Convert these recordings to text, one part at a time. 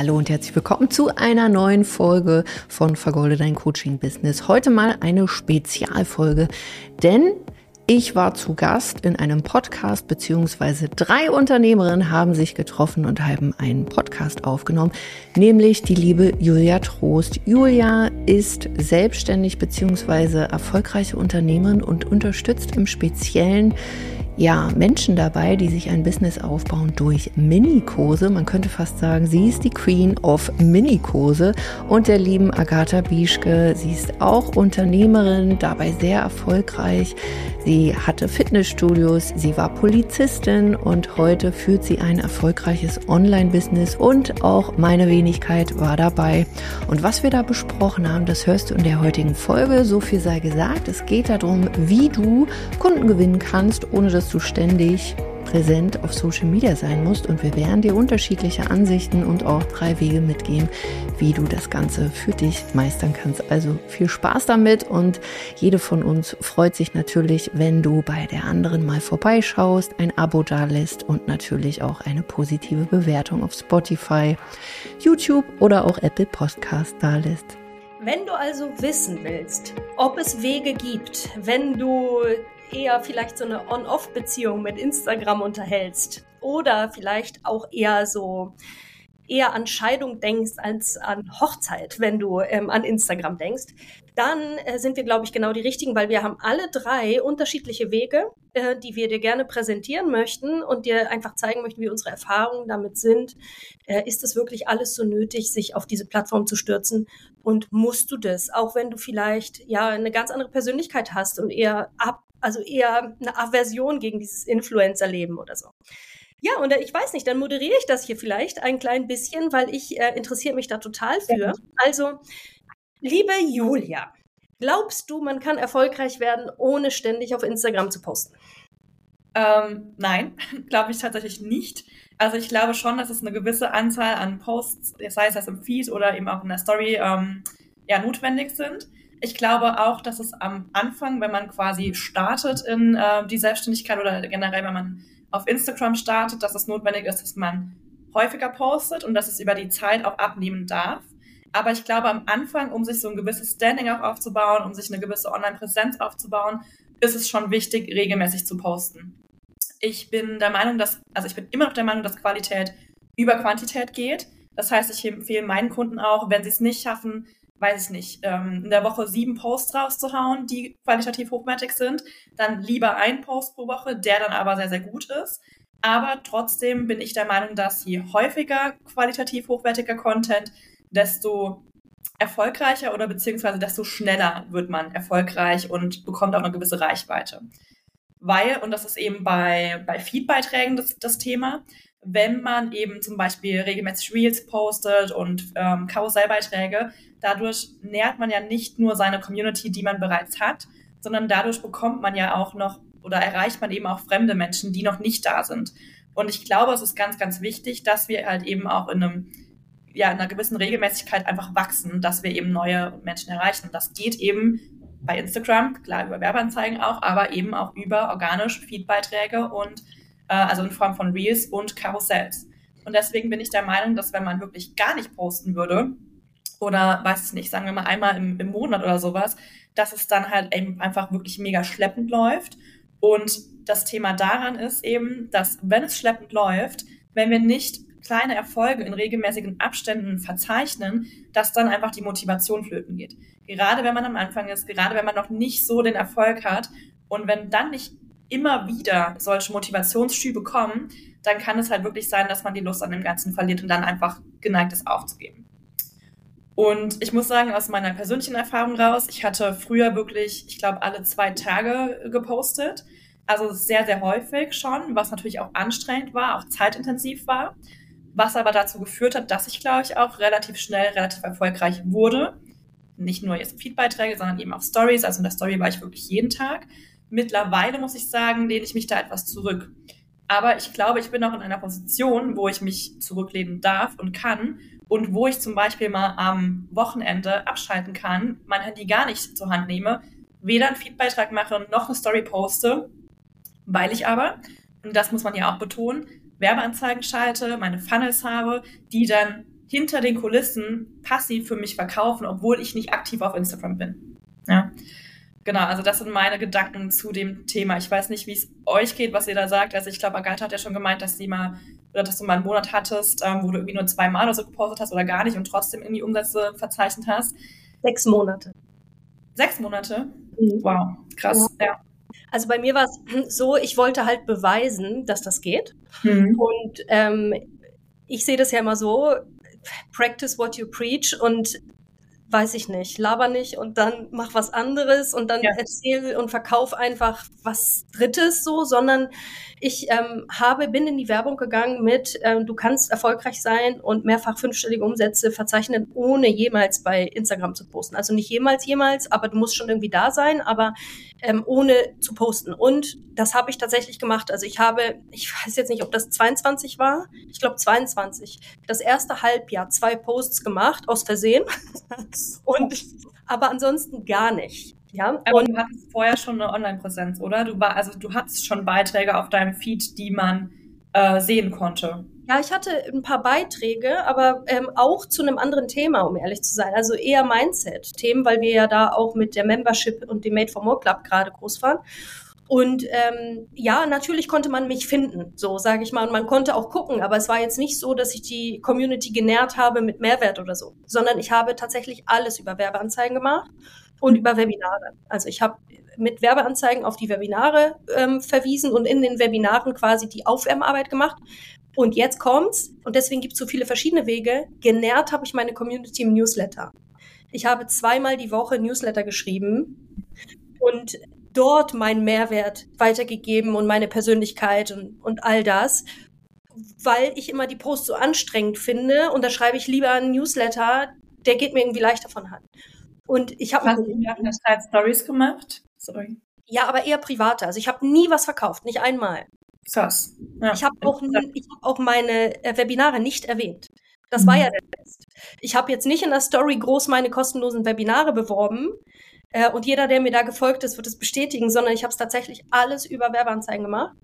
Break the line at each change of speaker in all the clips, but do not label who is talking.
Hallo und herzlich willkommen zu einer neuen Folge von Vergolde dein Coaching Business. Heute mal eine Spezialfolge, denn ich war zu Gast in einem Podcast, beziehungsweise drei Unternehmerinnen haben sich getroffen und haben einen Podcast aufgenommen, nämlich die liebe Julia Trost. Julia ist selbstständig beziehungsweise erfolgreiche Unternehmerin und unterstützt im Speziellen ja, Menschen dabei, die sich ein Business aufbauen durch Minikurse. Man könnte fast sagen, sie ist die Queen of Minikurse und der lieben Agatha Bieschke. Sie ist auch Unternehmerin, dabei sehr erfolgreich. Sie hatte Fitnessstudios, sie war Polizistin und heute führt sie ein erfolgreiches Online-Business und auch meine Wenigkeit war dabei. Und was wir da besprochen haben, das hörst du in der heutigen Folge. So viel sei gesagt. Es geht darum, wie du Kunden gewinnen kannst, ohne dass du ständig präsent auf Social Media sein musst und wir werden dir unterschiedliche Ansichten und auch drei Wege mitgeben, wie du das Ganze für dich meistern kannst. Also viel Spaß damit und jede von uns freut sich natürlich, wenn du bei der anderen mal vorbeischaust, ein Abo dalässt und natürlich auch eine positive Bewertung auf Spotify, YouTube oder auch Apple Podcast dalässt.
Wenn du also wissen willst, ob es Wege gibt, wenn du eher vielleicht so eine On-Off-Beziehung mit Instagram unterhältst oder vielleicht auch eher so eher an Scheidung denkst als an Hochzeit, wenn du ähm, an Instagram denkst, dann äh, sind wir, glaube ich, genau die richtigen, weil wir haben alle drei unterschiedliche Wege, äh, die wir dir gerne präsentieren möchten und dir einfach zeigen möchten, wie unsere Erfahrungen damit sind. Äh, ist es wirklich alles so nötig, sich auf diese Plattform zu stürzen? Und musst du das, auch wenn du vielleicht ja eine ganz andere Persönlichkeit hast und eher ab also eher eine Aversion gegen dieses Influencer-Leben oder so. Ja, und äh, ich weiß nicht, dann moderiere ich das hier vielleicht ein klein bisschen, weil ich äh, interessiere mich da total für. Also, liebe Julia, glaubst du, man kann erfolgreich werden, ohne ständig auf Instagram zu posten?
Ähm, nein, glaube ich tatsächlich nicht. Also ich glaube schon, dass es eine gewisse Anzahl an Posts, sei es das im Feed oder eben auch in der Story, ähm, ja, notwendig sind. Ich glaube auch, dass es am Anfang, wenn man quasi startet in äh, die Selbstständigkeit oder generell, wenn man auf Instagram startet, dass es notwendig ist, dass man häufiger postet und dass es über die Zeit auch abnehmen darf. Aber ich glaube, am Anfang, um sich so ein gewisses Standing auch aufzubauen, um sich eine gewisse Online-Präsenz aufzubauen, ist es schon wichtig, regelmäßig zu posten. Ich bin der Meinung, dass, also ich bin immer noch der Meinung, dass Qualität über Quantität geht. Das heißt, ich empfehle meinen Kunden auch, wenn sie es nicht schaffen, weiß ich nicht, ähm, in der Woche sieben Posts rauszuhauen, die qualitativ hochwertig sind, dann lieber ein Post pro Woche, der dann aber sehr, sehr gut ist. Aber trotzdem bin ich der Meinung, dass je häufiger qualitativ hochwertiger Content, desto erfolgreicher oder beziehungsweise desto schneller wird man erfolgreich und bekommt auch eine gewisse Reichweite. Weil, und das ist eben bei, bei Feedbeiträgen das, das Thema, wenn man eben zum Beispiel regelmäßig Reels postet und ähm, Karussellbeiträge, dadurch nährt man ja nicht nur seine Community, die man bereits hat, sondern dadurch bekommt man ja auch noch oder erreicht man eben auch fremde Menschen, die noch nicht da sind. Und ich glaube, es ist ganz, ganz wichtig, dass wir halt eben auch in einem ja, in einer gewissen Regelmäßigkeit einfach wachsen, dass wir eben neue Menschen erreichen. Und das geht eben bei Instagram, klar über Werbeanzeigen auch, aber eben auch über organische Feedbeiträge und äh, also in Form von Reels und Karussells. Und deswegen bin ich der Meinung, dass wenn man wirklich gar nicht posten würde, oder weiß ich nicht, sagen wir mal einmal im, im Monat oder sowas, dass es dann halt eben einfach wirklich mega schleppend läuft. Und das Thema daran ist eben, dass wenn es schleppend läuft, wenn wir nicht kleine Erfolge in regelmäßigen Abständen verzeichnen, dass dann einfach die Motivation flöten geht. Gerade wenn man am Anfang ist, gerade wenn man noch nicht so den Erfolg hat und wenn dann nicht immer wieder solche Motivationsschübe kommen, dann kann es halt wirklich sein, dass man die Lust an dem Ganzen verliert und dann einfach geneigt ist aufzugeben. Und ich muss sagen, aus meiner persönlichen Erfahrung raus, ich hatte früher wirklich, ich glaube, alle zwei Tage gepostet. Also sehr, sehr häufig schon, was natürlich auch anstrengend war, auch zeitintensiv war. Was aber dazu geführt hat, dass ich, glaube ich, auch relativ schnell, relativ erfolgreich wurde. Nicht nur jetzt Feedbeiträge, sondern eben auch Stories. Also in der Story war ich wirklich jeden Tag. Mittlerweile muss ich sagen, lehne ich mich da etwas zurück. Aber ich glaube, ich bin auch in einer Position, wo ich mich zurücklehnen darf und kann und wo ich zum Beispiel mal am Wochenende abschalten kann, mein Handy gar nicht zur Hand nehme, weder einen Feedbeitrag mache noch eine Story poste, weil ich aber, und das muss man ja auch betonen, Werbeanzeigen schalte, meine Funnels habe, die dann hinter den Kulissen passiv für mich verkaufen, obwohl ich nicht aktiv auf Instagram bin. Ja. Genau, also das sind meine Gedanken zu dem Thema. Ich weiß nicht, wie es euch geht, was ihr da sagt. Also ich glaube, Agatha hat ja schon gemeint, dass sie mal oder dass du mal einen Monat hattest, ähm, wo du irgendwie nur zweimal oder so gepostet hast oder gar nicht und trotzdem irgendwie Umsätze verzeichnet hast.
Sechs Monate.
Sechs Monate? Mhm. Wow, krass, ja. ja.
Also bei mir war es so, ich wollte halt beweisen, dass das geht. Mhm. Und ähm, ich sehe das ja immer so, practice what you preach und weiß ich nicht, laber nicht und dann mach was anderes und dann ja. erzähl und verkauf einfach was Drittes so, sondern ich ähm, habe, bin in die Werbung gegangen mit, ähm, du kannst erfolgreich sein und mehrfach fünfstellige Umsätze verzeichnen, ohne jemals bei Instagram zu posten. Also nicht jemals, jemals, aber du musst schon irgendwie da sein, aber ähm, ohne zu posten. Und das habe ich tatsächlich gemacht. Also ich habe, ich weiß jetzt nicht, ob das 22 war, ich glaube 22, das erste Halbjahr zwei Posts gemacht, aus Versehen. und aber ansonsten gar nicht. Ja,
aber du hattest vorher schon eine Online-Präsenz, oder? Du war, also du hattest schon Beiträge auf deinem Feed, die man äh, sehen konnte.
Ja, ich hatte ein paar Beiträge, aber ähm, auch zu einem anderen Thema, um ehrlich zu sein. Also eher Mindset-Themen, weil wir ja da auch mit der Membership und dem Made for More Club gerade groß waren. Und ähm, ja, natürlich konnte man mich finden, so sage ich mal. Und man konnte auch gucken, aber es war jetzt nicht so, dass ich die Community genährt habe mit Mehrwert oder so, sondern ich habe tatsächlich alles über Werbeanzeigen gemacht und über Webinare. Also ich habe mit Werbeanzeigen auf die Webinare ähm, verwiesen und in den Webinaren quasi die Aufwärmarbeit gemacht. Und jetzt kommt's, und deswegen gibt es so viele verschiedene Wege. Genährt habe ich meine Community im Newsletter. Ich habe zweimal die Woche Newsletter geschrieben und dort meinen Mehrwert weitergegeben und meine Persönlichkeit und, und all das, weil ich immer die Posts so anstrengend finde und da schreibe ich lieber einen Newsletter, der geht mir irgendwie leichter von Hand. Und ich habe
Hast du in der Zeit Stories gemacht?
Sorry. Ja, aber eher private. Also ich habe nie was verkauft, nicht einmal.
Krass.
Ja. Ich habe auch, ich hab auch meine äh, Webinare nicht erwähnt. Das mhm. war ja der Test. Ich habe jetzt nicht in der Story groß meine kostenlosen Webinare beworben. Äh, und jeder, der mir da gefolgt ist, wird es bestätigen, sondern ich habe es tatsächlich alles über Werbeanzeigen gemacht.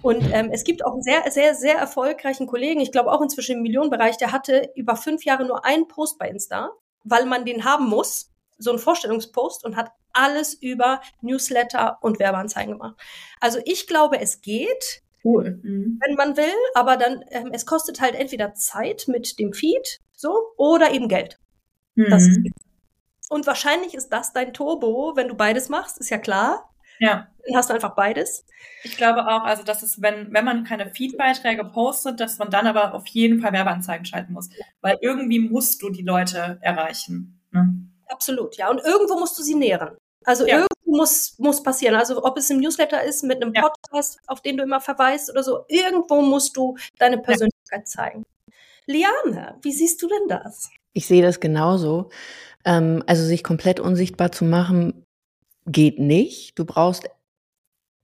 Und ähm, es gibt auch einen sehr, sehr, sehr erfolgreichen Kollegen, ich glaube auch inzwischen im Millionenbereich, der hatte über fünf Jahre nur einen Post bei Insta, weil man den haben muss so einen Vorstellungspost und hat alles über Newsletter und Werbeanzeigen gemacht. Also ich glaube, es geht, cool. mhm. wenn man will, aber dann ähm, es kostet halt entweder Zeit mit dem Feed, so oder eben Geld. Mhm. und wahrscheinlich ist das dein Turbo, wenn du beides machst, ist ja klar.
Ja.
Dann hast du einfach beides.
Ich glaube auch, also dass es, wenn, wenn man keine Feed-Beiträge postet, dass man dann aber auf jeden Fall Werbeanzeigen schalten muss. Weil irgendwie musst du die Leute erreichen. Ne?
Absolut, ja. Und irgendwo musst du sie nähren. Also ja. irgendwo muss, muss passieren. Also ob es im Newsletter ist, mit einem Podcast, auf den du immer verweist oder so, irgendwo musst du deine Persönlichkeit ja. zeigen. Liane, wie siehst du denn das?
Ich sehe das genauso. Ähm, also sich komplett unsichtbar zu machen, geht nicht. Du brauchst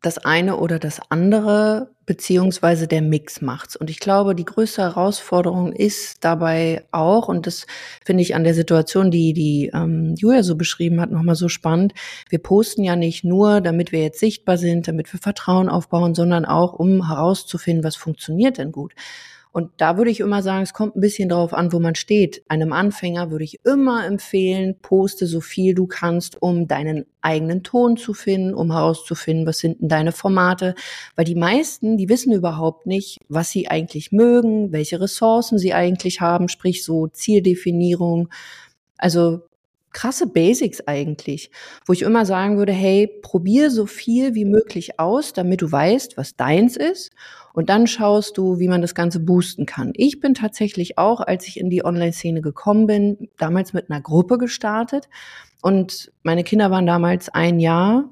das eine oder das andere, beziehungsweise der Mix macht's. Und ich glaube, die größte Herausforderung ist dabei auch, und das finde ich an der Situation, die die ähm, Julia so beschrieben hat, nochmal so spannend. Wir posten ja nicht nur, damit wir jetzt sichtbar sind, damit wir Vertrauen aufbauen, sondern auch, um herauszufinden, was funktioniert denn gut. Und da würde ich immer sagen, es kommt ein bisschen darauf an, wo man steht. Einem Anfänger würde ich immer empfehlen, poste so viel du kannst, um deinen eigenen Ton zu finden, um herauszufinden, was sind denn deine Formate. Weil die meisten, die wissen überhaupt nicht, was sie eigentlich mögen, welche Ressourcen sie eigentlich haben, sprich so Zieldefinierung. Also krasse Basics eigentlich, wo ich immer sagen würde, hey, probier so viel wie möglich aus, damit du weißt, was deins ist und dann schaust du, wie man das Ganze boosten kann. Ich bin tatsächlich auch, als ich in die Online-Szene gekommen bin, damals mit einer Gruppe gestartet. Und meine Kinder waren damals ein Jahr,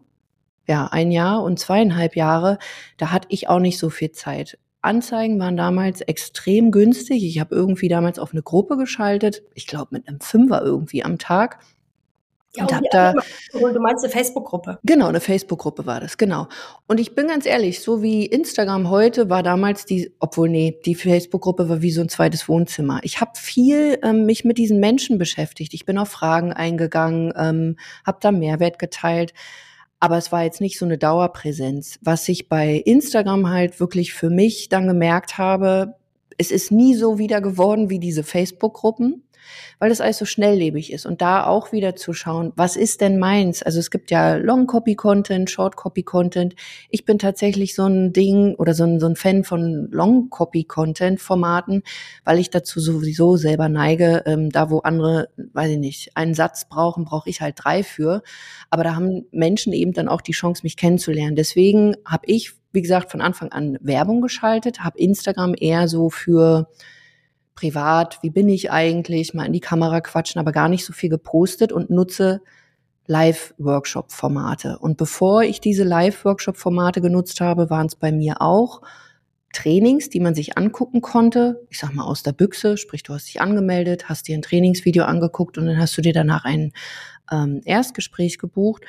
ja, ein Jahr und zweieinhalb Jahre. Da hatte ich auch nicht so viel Zeit. Anzeigen waren damals extrem günstig. Ich habe irgendwie damals auf eine Gruppe geschaltet. Ich glaube mit einem Fünfer irgendwie am Tag.
Ja, und hab da, du meinst eine Facebook-Gruppe?
Genau, eine Facebook-Gruppe war das, genau. Und ich bin ganz ehrlich, so wie Instagram heute war damals die, obwohl nee, die Facebook-Gruppe war wie so ein zweites Wohnzimmer. Ich habe viel ähm, mich mit diesen Menschen beschäftigt. Ich bin auf Fragen eingegangen, ähm, habe da Mehrwert geteilt. Aber es war jetzt nicht so eine Dauerpräsenz. Was ich bei Instagram halt wirklich für mich dann gemerkt habe, Es ist nie so wieder geworden wie diese Facebook-Gruppen weil das alles so schnelllebig ist. Und da auch wieder zu schauen, was ist denn meins? Also es gibt ja Long-Copy-Content, Short-Copy-Content. Ich bin tatsächlich so ein Ding oder so ein, so ein Fan von Long-Copy-Content-Formaten, weil ich dazu sowieso selber neige. Ähm, da, wo andere, weiß ich nicht, einen Satz brauchen, brauche ich halt drei für. Aber da haben Menschen eben dann auch die Chance, mich kennenzulernen. Deswegen habe ich, wie gesagt, von Anfang an Werbung geschaltet, habe Instagram eher so für privat, wie bin ich eigentlich, mal in die Kamera quatschen, aber gar nicht so viel gepostet und nutze Live-Workshop-Formate. Und bevor ich diese Live-Workshop-Formate genutzt habe, waren es bei mir auch Trainings, die man sich angucken konnte. Ich sag mal aus der Büchse, sprich, du hast dich angemeldet, hast dir ein Trainingsvideo angeguckt und dann hast du dir danach ein ähm, Erstgespräch gebucht.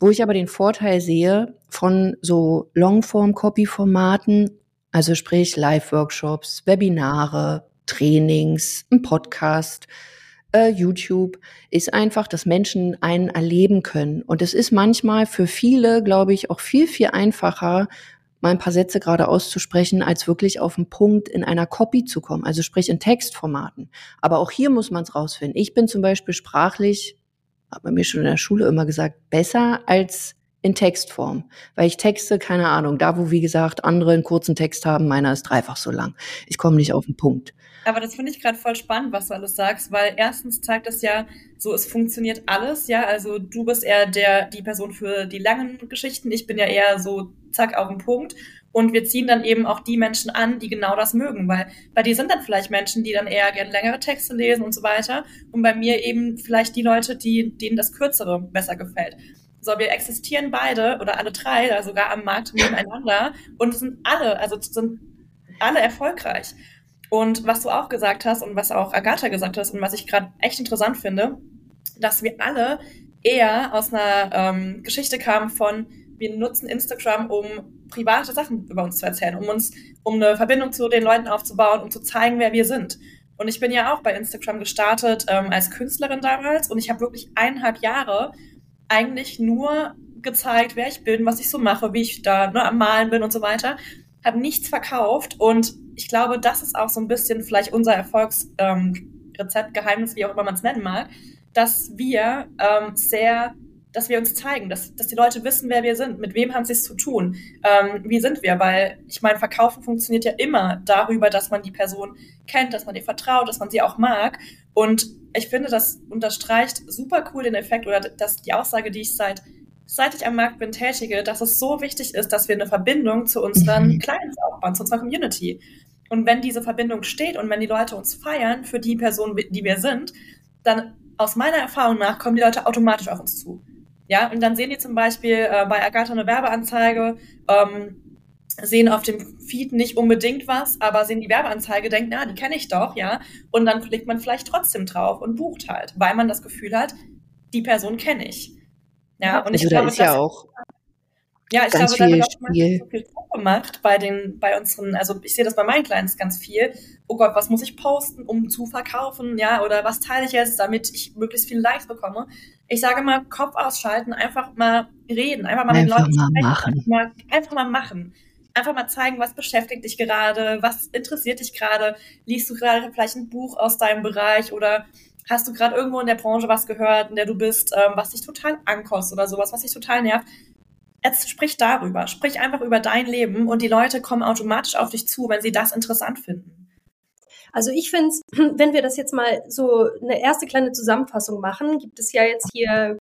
Wo ich aber den Vorteil sehe von so Longform-Copy-Formaten, also sprich Live-Workshops, Webinare, Trainings, ein Podcast, äh, YouTube, ist einfach, dass Menschen einen erleben können. Und es ist manchmal für viele, glaube ich, auch viel, viel einfacher, mal ein paar Sätze gerade auszusprechen, als wirklich auf den Punkt in einer Copy zu kommen, also sprich in Textformaten. Aber auch hier muss man es rausfinden. Ich bin zum Beispiel sprachlich, hat man mir schon in der Schule immer gesagt, besser als in Textform. Weil ich texte, keine Ahnung, da wo, wie gesagt, andere einen kurzen Text haben, meiner ist dreifach so lang. Ich komme nicht auf den Punkt.
Aber das finde ich gerade voll spannend, was du alles sagst, weil erstens zeigt das ja, so es funktioniert alles, ja. Also du bist eher der, die Person für die langen Geschichten, ich bin ja eher so zack auf den Punkt. Und wir ziehen dann eben auch die Menschen an, die genau das mögen, weil bei dir sind dann vielleicht Menschen, die dann eher gerne längere Texte lesen und so weiter. Und bei mir eben vielleicht die Leute, die, denen das Kürzere besser gefällt. So, wir existieren beide oder alle drei, da sogar am Markt nebeneinander und sind alle, also sind alle erfolgreich. Und was du auch gesagt hast und was auch Agatha gesagt hast und was ich gerade echt interessant finde, dass wir alle eher aus einer ähm, Geschichte kamen von, wir nutzen Instagram, um private Sachen über uns zu erzählen, um uns, um eine Verbindung zu den Leuten aufzubauen, um zu zeigen, wer wir sind. Und ich bin ja auch bei Instagram gestartet ähm, als Künstlerin damals und ich habe wirklich eineinhalb Jahre eigentlich nur gezeigt, wer ich bin, was ich so mache, wie ich da ne, am Malen bin und so weiter. Habe nichts verkauft und ich glaube, das ist auch so ein bisschen vielleicht unser Erfolgsrezept, ähm, Geheimnis, wie auch immer man es nennen mag, dass wir ähm, sehr, dass wir uns zeigen, dass, dass die Leute wissen, wer wir sind, mit wem haben sie es zu tun, ähm, wie sind wir, weil ich meine, Verkaufen funktioniert ja immer darüber, dass man die Person kennt, dass man ihr vertraut, dass man sie auch mag. Und ich finde, das unterstreicht super cool den Effekt oder dass die Aussage, die ich seit seit ich am Markt bin, tätige, dass es so wichtig ist, dass wir eine Verbindung zu unseren mhm. Clients aufbauen, zu unserer Community. Und wenn diese Verbindung steht und wenn die Leute uns feiern für die Person, die wir sind, dann aus meiner Erfahrung nach kommen die Leute automatisch auf uns zu. Ja, und dann sehen die zum Beispiel äh, bei Agatha eine Werbeanzeige, ähm, sehen auf dem Feed nicht unbedingt was, aber sehen die Werbeanzeige, denken, na, die kenne ich doch, ja. Und dann klickt man vielleicht trotzdem drauf und bucht halt, weil man das Gefühl hat, die Person kenne ich. Ja, und
also
ich
da glaube, ist ja auch
ja, ich ganz glaube, da wird auch Spiel. so viel Druck gemacht bei den, bei unseren, also ich sehe das bei meinen Clients ganz viel. Oh Gott, was muss ich posten, um zu verkaufen, ja, oder was teile ich jetzt, damit ich möglichst viele Likes bekomme? Ich sage mal, Kopf ausschalten, einfach mal reden, einfach mal
einfach
mit Leuten
mal machen.
Mal, einfach mal machen. Einfach mal zeigen, was beschäftigt dich gerade, was interessiert dich gerade, liest du gerade vielleicht ein Buch aus deinem Bereich oder hast du gerade irgendwo in der Branche was gehört, in der du bist, ähm, was dich total ankostet oder sowas, was dich total nervt Jetzt sprich darüber, sprich einfach über dein Leben und die Leute kommen automatisch auf dich zu, wenn sie das interessant finden.
Also ich finde es, wenn wir das jetzt mal so eine erste kleine Zusammenfassung machen, gibt es ja jetzt hier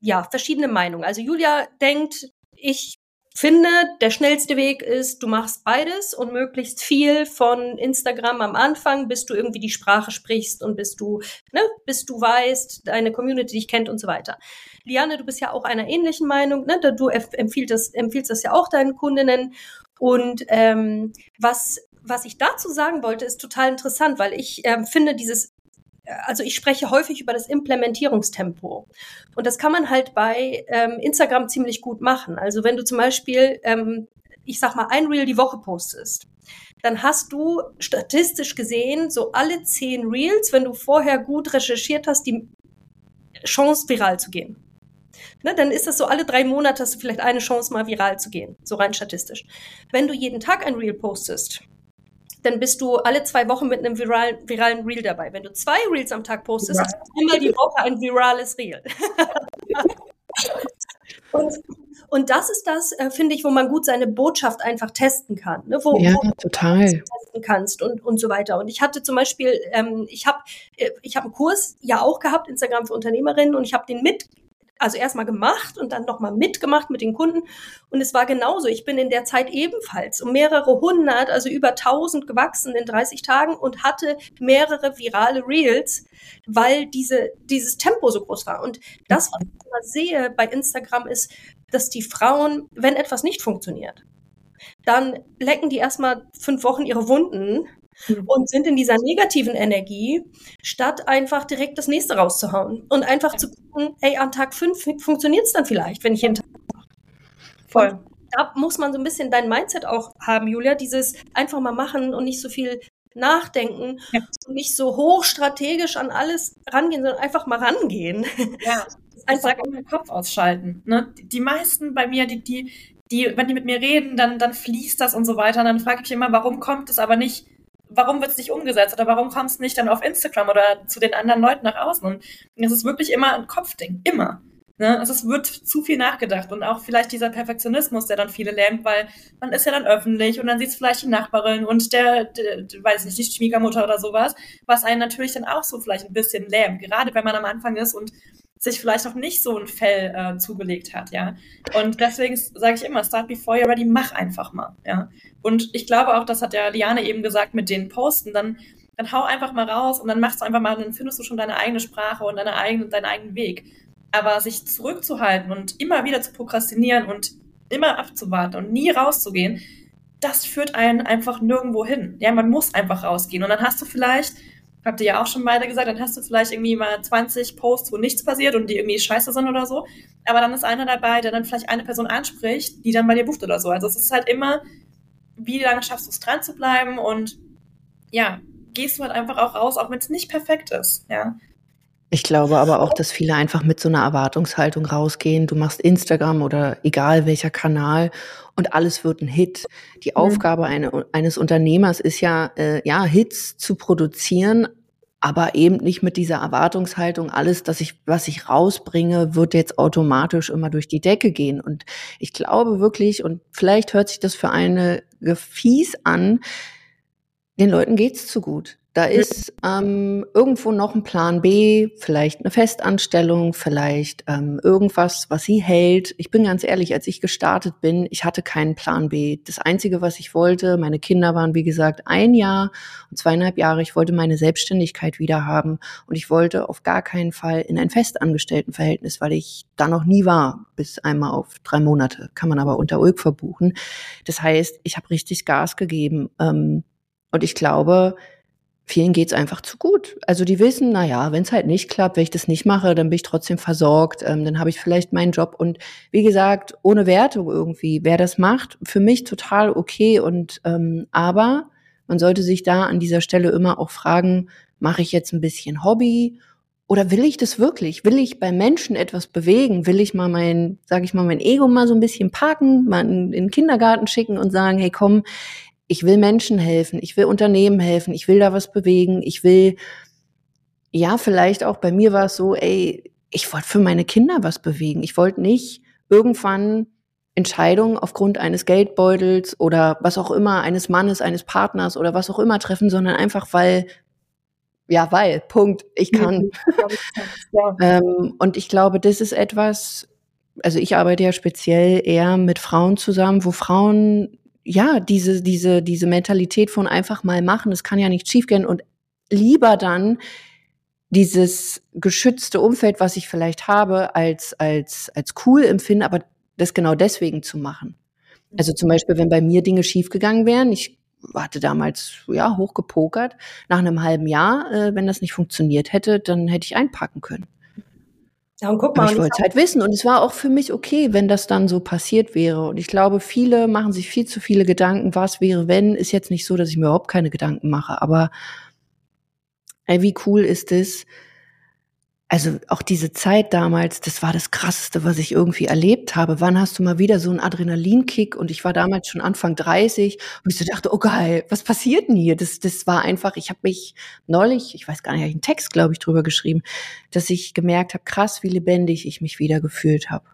ja verschiedene Meinungen. Also Julia denkt, ich finde, der schnellste Weg ist, du machst beides und möglichst viel von Instagram am Anfang, bis du irgendwie die Sprache sprichst und bis du, ne, bis du weißt, deine Community dich kennt und so weiter. Liane, du bist ja auch einer ähnlichen Meinung, ne? Du empfiehlst das, empfiehlst das ja auch deinen Kundinnen. Und ähm, was, was ich dazu sagen wollte, ist total interessant, weil ich ähm, finde dieses also ich spreche häufig über das Implementierungstempo. Und das kann man halt bei ähm, Instagram ziemlich gut machen. Also wenn du zum Beispiel, ähm, ich sag mal, ein Reel die Woche postest, dann hast du statistisch gesehen so alle zehn Reels, wenn du vorher gut recherchiert hast, die Chance viral zu gehen. Ne, dann ist das so, alle drei Monate hast du vielleicht eine Chance, mal viral zu gehen, so rein statistisch. Wenn du jeden Tag ein Reel postest, dann bist du alle zwei Wochen mit einem viralen, viralen Reel dabei. Wenn du zwei Reels am Tag postest, ja. ist einmal die Woche ein virales Reel. und, und das ist das, äh, finde ich, wo man gut seine Botschaft einfach testen kann. Ne? Wo,
ja,
wo
total.
testen kannst und, und so weiter. Und ich hatte zum Beispiel, ähm, ich habe äh, ich hab einen Kurs ja auch gehabt, Instagram für Unternehmerinnen, und ich habe den mit also erstmal gemacht und dann nochmal mitgemacht mit den Kunden. Und es war genauso. Ich bin in der Zeit ebenfalls um mehrere hundert, also über tausend gewachsen in 30 Tagen und hatte mehrere virale Reels, weil diese, dieses Tempo so groß war. Und das, was ich immer sehe bei Instagram ist, dass die Frauen, wenn etwas nicht funktioniert, dann lecken die erstmal fünf Wochen ihre Wunden Mhm. und sind in dieser negativen Energie, statt einfach direkt das nächste rauszuhauen und einfach zu gucken, ey, an Tag fünf funktioniert es dann vielleicht, wenn ich jeden Tag mache. Voll. Und da muss man so ein bisschen dein Mindset auch haben, Julia, dieses einfach mal machen und nicht so viel nachdenken ja. und nicht so hochstrategisch an alles rangehen, sondern einfach mal rangehen.
Ja. Einfach den Kopf ausschalten. Ne? Die meisten bei mir, die, die, die, wenn die mit mir reden, dann, dann fließt das und so weiter. Und dann frage ich mich immer, warum kommt es aber nicht warum wird es nicht umgesetzt oder warum kommst du nicht dann auf Instagram oder zu den anderen Leuten nach außen? Und es ist wirklich immer ein Kopfding, immer. Ne? Also es wird zu viel nachgedacht und auch vielleicht dieser Perfektionismus, der dann viele lähmt, weil man ist ja dann öffentlich und dann sieht es vielleicht die Nachbarin und der, der, der, weiß nicht, die Schwiegermutter oder sowas, was einen natürlich dann auch so vielleicht ein bisschen lähmt, gerade wenn man am Anfang ist und sich vielleicht noch nicht so ein Fell äh, zugelegt hat, ja. Und deswegen sage ich immer, start before you're ready, mach einfach mal, ja. Und ich glaube auch, das hat ja Liane eben gesagt mit den Posten, dann, dann hau einfach mal raus und dann machst du einfach mal, dann findest du schon deine eigene Sprache und deine eigene, deinen eigenen Weg. Aber sich zurückzuhalten und immer wieder zu prokrastinieren und immer abzuwarten und nie rauszugehen, das führt einen einfach nirgendwo hin. Ja, man muss einfach rausgehen. Und dann hast du vielleicht habt ihr ja auch schon beide gesagt, dann hast du vielleicht irgendwie mal 20 Posts, wo nichts passiert und die irgendwie scheiße sind oder so. Aber dann ist einer dabei, der dann vielleicht eine Person anspricht, die dann bei dir bucht oder so. Also es ist halt immer, wie lange schaffst du es dran zu bleiben und ja, gehst du halt einfach auch raus, auch wenn es nicht perfekt ist, ja.
Ich glaube aber auch, dass viele einfach mit so einer Erwartungshaltung rausgehen. Du machst Instagram oder egal welcher Kanal und alles wird ein Hit. Die mhm. Aufgabe eine, eines Unternehmers ist ja, äh, ja, Hits zu produzieren, aber eben nicht mit dieser Erwartungshaltung, alles, dass ich, was ich rausbringe, wird jetzt automatisch immer durch die Decke gehen. Und ich glaube wirklich, und vielleicht hört sich das für eine fies an, den Leuten geht's zu gut. Da ist ähm, irgendwo noch ein Plan B, vielleicht eine Festanstellung, vielleicht ähm, irgendwas, was sie hält. Ich bin ganz ehrlich, als ich gestartet bin, ich hatte keinen Plan B. Das Einzige, was ich wollte, meine Kinder waren, wie gesagt, ein Jahr und zweieinhalb Jahre. Ich wollte meine Selbstständigkeit wieder haben und ich wollte auf gar keinen Fall in ein Festangestelltenverhältnis, weil ich da noch nie war, bis einmal auf drei Monate. Kann man aber unter Ulk verbuchen. Das heißt, ich habe richtig Gas gegeben. Ähm, und ich glaube, vielen geht's einfach zu gut. Also die wissen, na ja, wenn es halt nicht klappt, wenn ich das nicht mache, dann bin ich trotzdem versorgt, ähm, dann habe ich vielleicht meinen Job. Und wie gesagt, ohne Wertung irgendwie, wer das macht, für mich total okay. Und ähm, aber man sollte sich da an dieser Stelle immer auch fragen, mache ich jetzt ein bisschen Hobby oder will ich das wirklich? Will ich bei Menschen etwas bewegen? Will ich mal mein, sage ich mal, mein Ego mal so ein bisschen parken, mal in den Kindergarten schicken und sagen, hey komm, ich will Menschen helfen, ich will Unternehmen helfen, ich will da was bewegen, ich will, ja, vielleicht auch bei mir war es so, ey, ich wollte für meine Kinder was bewegen. Ich wollte nicht irgendwann Entscheidungen aufgrund eines Geldbeutels oder was auch immer, eines Mannes, eines Partners oder was auch immer treffen, sondern einfach weil, ja, weil, Punkt, ich kann. ähm, und ich glaube, das ist etwas, also ich arbeite ja speziell eher mit Frauen zusammen, wo Frauen ja, diese, diese, diese Mentalität von einfach mal machen, es kann ja nicht schiefgehen und lieber dann dieses geschützte Umfeld, was ich vielleicht habe, als, als, als cool empfinden, aber das genau deswegen zu machen. Also zum Beispiel, wenn bei mir Dinge schiefgegangen wären, ich hatte damals ja hochgepokert, nach einem halben Jahr, äh, wenn das nicht funktioniert hätte, dann hätte ich einpacken können. Ja, und guck mal. Aber ich wollte es halt wissen. Und es war auch für mich okay, wenn das dann so passiert wäre. Und ich glaube, viele machen sich viel zu viele Gedanken, was wäre, wenn. Ist jetzt nicht so, dass ich mir überhaupt keine Gedanken mache. Aber ey, wie cool ist es, also auch diese Zeit damals, das war das Krasseste, was ich irgendwie erlebt habe. Wann hast du mal wieder so einen Adrenalinkick? Und ich war damals schon Anfang 30 und ich so dachte, oh geil, was passiert denn hier? Das, das war einfach, ich habe mich neulich, ich weiß gar nicht, einen Text, glaube ich, drüber geschrieben, dass ich gemerkt habe, krass, wie lebendig ich mich wieder gefühlt habe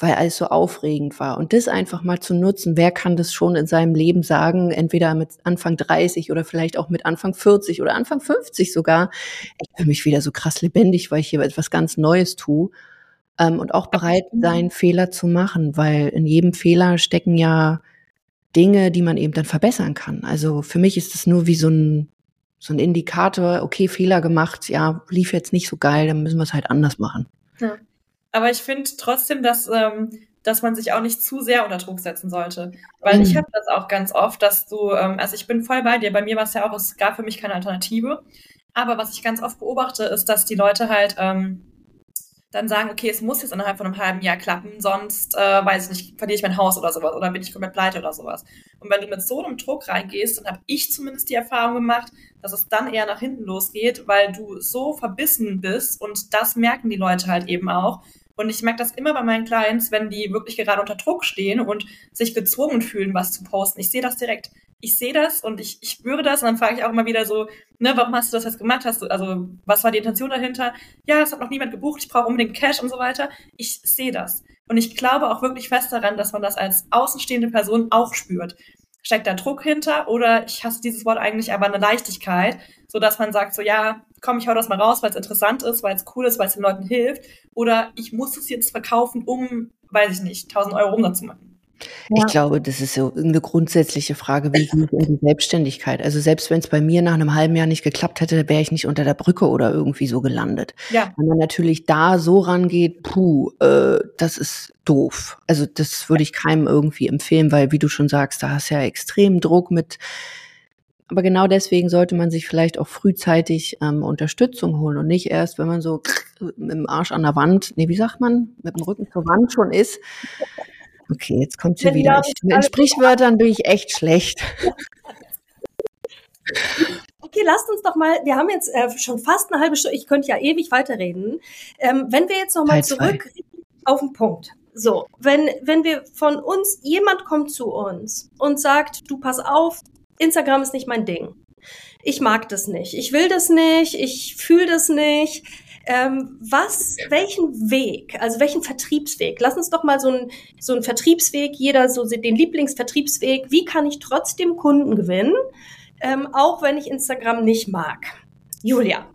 weil alles so aufregend war. Und das einfach mal zu nutzen, wer kann das schon in seinem Leben sagen, entweder mit Anfang 30 oder vielleicht auch mit Anfang 40 oder Anfang 50 sogar. Ich fühle mich wieder so krass lebendig, weil ich hier etwas ganz Neues tue. Ähm, und auch bereit sein, Fehler zu machen, weil in jedem Fehler stecken ja Dinge, die man eben dann verbessern kann. Also für mich ist es nur wie so ein, so ein Indikator, okay, Fehler gemacht, ja, lief jetzt nicht so geil, dann müssen wir es halt anders machen.
Ja. Aber ich finde trotzdem, dass, ähm, dass man sich auch nicht zu sehr unter Druck setzen sollte. Weil mhm. ich habe das auch ganz oft, dass du, ähm, also ich bin voll bei dir, bei mir war es ja auch, es gab für mich keine Alternative. Aber was ich ganz oft beobachte, ist, dass die Leute halt ähm, dann sagen, okay, es muss jetzt innerhalb von einem halben Jahr klappen, sonst, äh, weiß ich nicht, verliere ich mein Haus oder sowas oder bin ich komplett pleite oder sowas. Und wenn du mit so einem Druck reingehst, dann habe ich zumindest die Erfahrung gemacht, dass es dann eher nach hinten losgeht, weil du so verbissen bist und das merken die Leute halt eben auch, und ich merke das immer bei meinen Clients, wenn die wirklich gerade unter Druck stehen und sich gezwungen fühlen, was zu posten. Ich sehe das direkt. Ich sehe das und ich, ich spüre das und dann frage ich auch immer wieder so, ne, warum hast du das jetzt gemacht? Hast du, also, was war die Intention dahinter? Ja, es hat noch niemand gebucht, ich brauche unbedingt Cash und so weiter. Ich sehe das. Und ich glaube auch wirklich fest daran, dass man das als außenstehende Person auch spürt. Steckt da Druck hinter oder ich hasse dieses Wort eigentlich aber eine Leichtigkeit, so dass man sagt so, ja, komm, ich hau das mal raus, weil es interessant ist, weil es cool ist, weil es den Leuten hilft. Oder ich muss es jetzt verkaufen, um, weiß ich nicht, 1000 Euro Umsatz zu machen.
Ich glaube, das ist so eine grundsätzliche Frage, wie gehe ich in die Selbstständigkeit? Also selbst wenn es bei mir nach einem halben Jahr nicht geklappt hätte, wäre ich nicht unter der Brücke oder irgendwie so gelandet. Ja. Wenn man natürlich da so rangeht, puh, äh, das ist doof. Also das würde ich keinem irgendwie empfehlen, weil wie du schon sagst, da hast du ja extrem Druck mit aber genau deswegen sollte man sich vielleicht auch frühzeitig ähm, Unterstützung holen und nicht erst, wenn man so mit dem Arsch an der Wand, nee, wie sagt man, mit dem Rücken zur Wand schon ist. Okay, jetzt kommt sie wieder. Ich, mit Sprichwörtern bin ich echt schlecht.
Okay, lasst uns doch mal, wir haben jetzt äh, schon fast eine halbe Stunde, ich könnte ja ewig weiterreden. Ähm, wenn wir jetzt nochmal zurück auf den Punkt. So, wenn, wenn wir von uns, jemand kommt zu uns und sagt, du pass auf, Instagram ist nicht mein Ding. Ich mag das nicht. Ich will das nicht. Ich fühle das nicht. Ähm, was, welchen Weg, also welchen Vertriebsweg? Lass uns doch mal so einen so einen Vertriebsweg, jeder so den Lieblingsvertriebsweg. Wie kann ich trotzdem Kunden gewinnen, ähm, auch wenn ich Instagram nicht mag? Julia.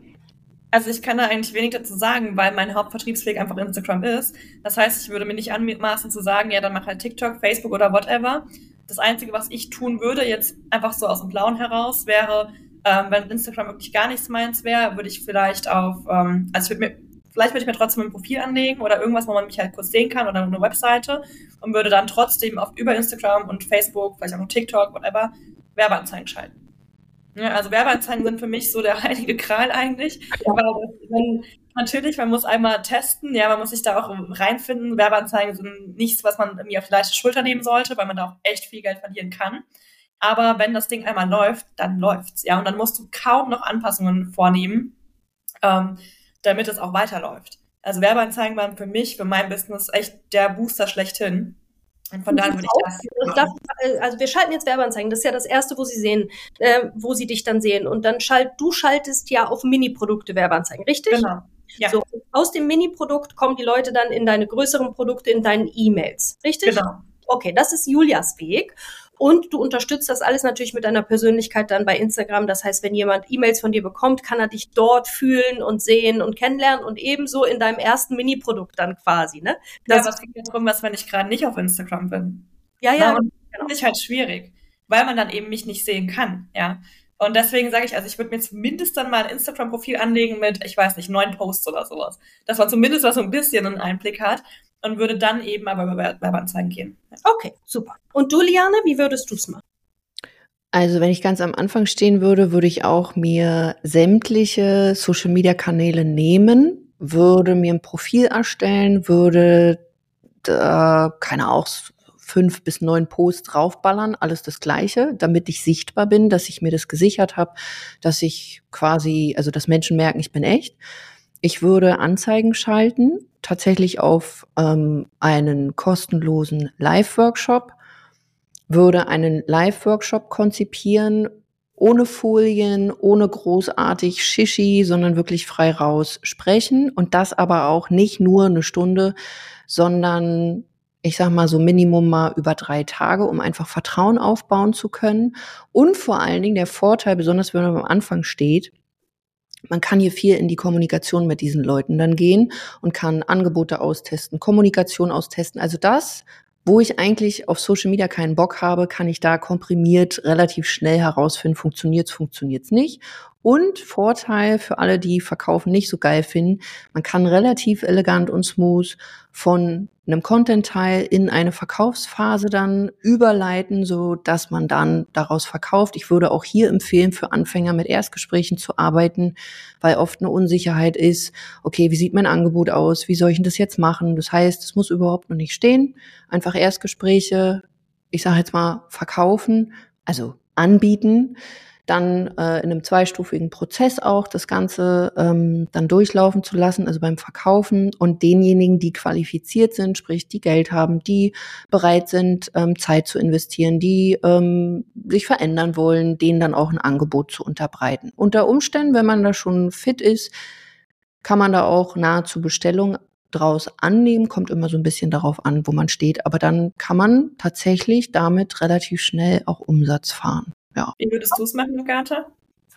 Also ich kann da eigentlich wenig dazu sagen, weil mein Hauptvertriebsweg einfach Instagram ist. Das heißt, ich würde mir nicht anmaßen zu sagen, ja, dann mach halt TikTok, Facebook oder whatever. Das Einzige, was ich tun würde, jetzt einfach so aus dem Blauen heraus, wäre, ähm, wenn Instagram wirklich gar nichts meins wäre, würde ich vielleicht auf, ähm, also ich würde mir, vielleicht würde ich mir trotzdem ein Profil anlegen oder irgendwas, wo man mich halt kurz sehen kann oder eine Webseite und würde dann trotzdem auf über Instagram und Facebook, vielleicht auch noch TikTok, whatever, Werbeanzeigen schalten. Ja, also Werbeanzeigen sind für mich so der heilige Kral eigentlich. Ja. Weil natürlich, man muss einmal testen, ja, man muss sich da auch reinfinden. Werbeanzeigen sind nichts, was man irgendwie auf die leichte Schulter nehmen sollte, weil man da auch echt viel Geld verlieren kann. Aber wenn das Ding einmal läuft, dann läuft's, ja. Und dann musst du kaum noch Anpassungen vornehmen, ähm, damit es auch weiterläuft. Also Werbeanzeigen waren für mich, für mein Business echt der Booster schlechthin. Und von daher würde ich das.
Darf, äh, also wir schalten jetzt Werbeanzeigen. Das ist ja das erste, wo sie sehen, äh, wo sie dich dann sehen. Und dann schalt, du schaltest ja auf Mini-Produkte Werbeanzeigen, richtig?
Genau.
Ja. So, aus dem Mini-Produkt kommen die Leute dann in deine größeren Produkte, in deinen E-Mails, richtig?
Genau.
Okay, das ist Julias Weg. Und du unterstützt das alles natürlich mit deiner Persönlichkeit dann bei Instagram. Das heißt, wenn jemand E-Mails von dir bekommt, kann er dich dort fühlen und sehen und kennenlernen und ebenso in deinem ersten Mini-Produkt dann quasi, ne?
Das ja, was geht darum, was, wenn ich gerade nicht auf Instagram bin?
Ja, ja.
Na, und genau. finde ich halt schwierig, weil man dann eben mich nicht sehen kann, ja. Und deswegen sage ich, also ich würde mir zumindest dann mal ein Instagram-Profil anlegen mit, ich weiß nicht, neun Posts oder sowas. Dass man zumindest was so ein bisschen einen Einblick hat und würde dann eben aber über Werbeanzeigen gehen.
Okay, super. Und du, Liane, wie würdest du es machen?
Also wenn ich ganz am Anfang stehen würde, würde ich auch mir sämtliche Social-Media-Kanäle nehmen, würde mir ein Profil erstellen, würde da, keine Ahnung, fünf bis neun Posts draufballern, alles das Gleiche, damit ich sichtbar bin, dass ich mir das gesichert habe, dass ich quasi, also dass Menschen merken, ich bin echt Ich würde Anzeigen schalten, tatsächlich auf ähm, einen kostenlosen Live-Workshop, würde einen Live-Workshop konzipieren, ohne Folien, ohne großartig Shishi, sondern wirklich frei raus sprechen und das aber auch nicht nur eine Stunde, sondern ich sag mal so Minimum mal über drei Tage, um einfach Vertrauen aufbauen zu können. Und vor allen Dingen der Vorteil, besonders wenn man am Anfang steht, man kann hier viel in die Kommunikation mit diesen Leuten dann gehen und kann Angebote austesten, Kommunikation austesten. Also das, wo ich eigentlich auf Social Media keinen Bock habe, kann ich da komprimiert relativ schnell herausfinden, funktioniert's, funktioniert's nicht. Und Vorteil für alle, die Verkaufen nicht so geil finden, man kann relativ elegant und smooth von einem Content-Teil in eine Verkaufsphase dann überleiten, so dass man dann daraus verkauft. Ich würde auch hier empfehlen, für Anfänger mit Erstgesprächen zu arbeiten, weil oft eine Unsicherheit ist, okay, wie sieht mein Angebot aus? Wie soll ich denn das jetzt machen? Das heißt, es muss überhaupt noch nicht stehen. Einfach Erstgespräche, ich sage jetzt mal, verkaufen, also anbieten dann äh, in einem zweistufigen Prozess auch das Ganze ähm, dann durchlaufen zu lassen, also beim Verkaufen und denjenigen, die qualifiziert sind, sprich die Geld haben, die bereit sind, ähm, Zeit zu investieren, die ähm, sich verändern wollen, denen dann auch ein Angebot zu unterbreiten. Unter Umständen, wenn man da schon fit ist, kann man da auch nahezu Bestellung draus annehmen, kommt immer so ein bisschen darauf an, wo man steht, aber dann kann man tatsächlich damit relativ schnell auch Umsatz fahren. Ja.
Wie würdest du es machen, Agatha?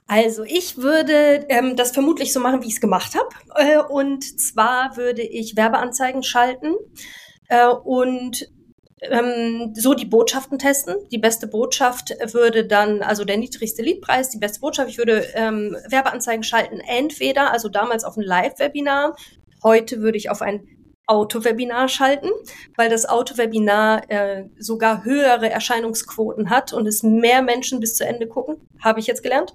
Also ich würde ähm, das vermutlich so machen, wie ich es gemacht habe. Äh, und zwar würde ich Werbeanzeigen schalten äh, und ähm, so die Botschaften testen. Die beste Botschaft würde dann, also der niedrigste Leadpreis, die beste Botschaft, ich würde ähm, Werbeanzeigen schalten, entweder, also damals auf ein Live-Webinar, heute würde ich auf ein Autowebinar schalten, weil das Autowebinar äh, sogar höhere Erscheinungsquoten hat und es mehr Menschen bis zu Ende gucken, habe ich jetzt gelernt.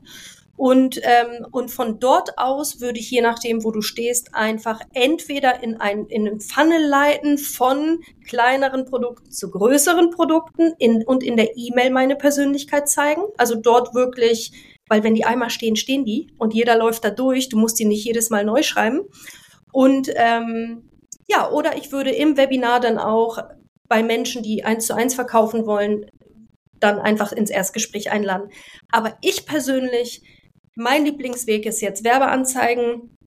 Und, ähm, und von dort aus würde ich je nachdem, wo du stehst, einfach entweder in, ein, in einen Funnel leiten von kleineren Produkten zu größeren Produkten in, und in der E-Mail meine Persönlichkeit zeigen. Also dort wirklich, weil wenn die einmal stehen, stehen die und jeder läuft da durch, du musst die nicht jedes Mal neu schreiben. Und ähm, ja, oder ich würde im Webinar dann auch bei Menschen, die eins zu eins verkaufen wollen, dann einfach ins Erstgespräch einladen. Aber ich persönlich, mein Lieblingsweg ist jetzt Werbeanzeigen,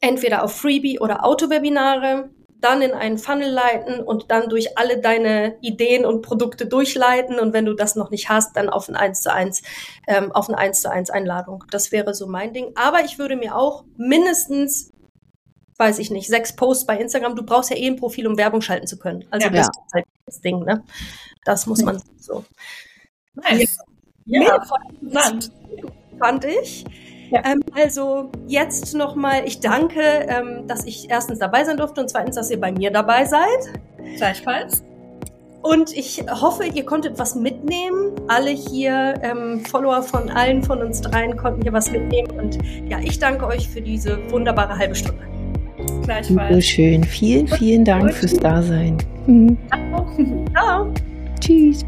entweder auf Freebie oder Autowebinare, dann in einen Funnel leiten und dann durch alle deine Ideen und Produkte durchleiten. Und wenn du das noch nicht hast, dann auf ein 1 zu 1, ähm, auf eine 1 zu 1 Einladung. Das wäre so mein Ding. Aber ich würde mir auch mindestens weiß ich nicht, sechs Posts bei Instagram. Du brauchst ja eh ein Profil, um Werbung schalten zu können. Also ja, das ist halt das Ding, ne? Das muss man so.
Nice. Ja, ja interessant.
Fand ich. Ja. Ähm, also jetzt nochmal, ich danke, ähm, dass ich erstens dabei sein durfte und zweitens, dass ihr bei mir dabei seid.
Gleichfalls.
Und ich hoffe, ihr konntet was mitnehmen. Alle hier, ähm, Follower von allen von uns dreien, konnten hier was mitnehmen. Und ja, ich danke euch für diese wunderbare halbe Stunde.
Gleichfalls. schön. Vielen, vielen Dank fürs Dasein.
Ciao.
Tschüss.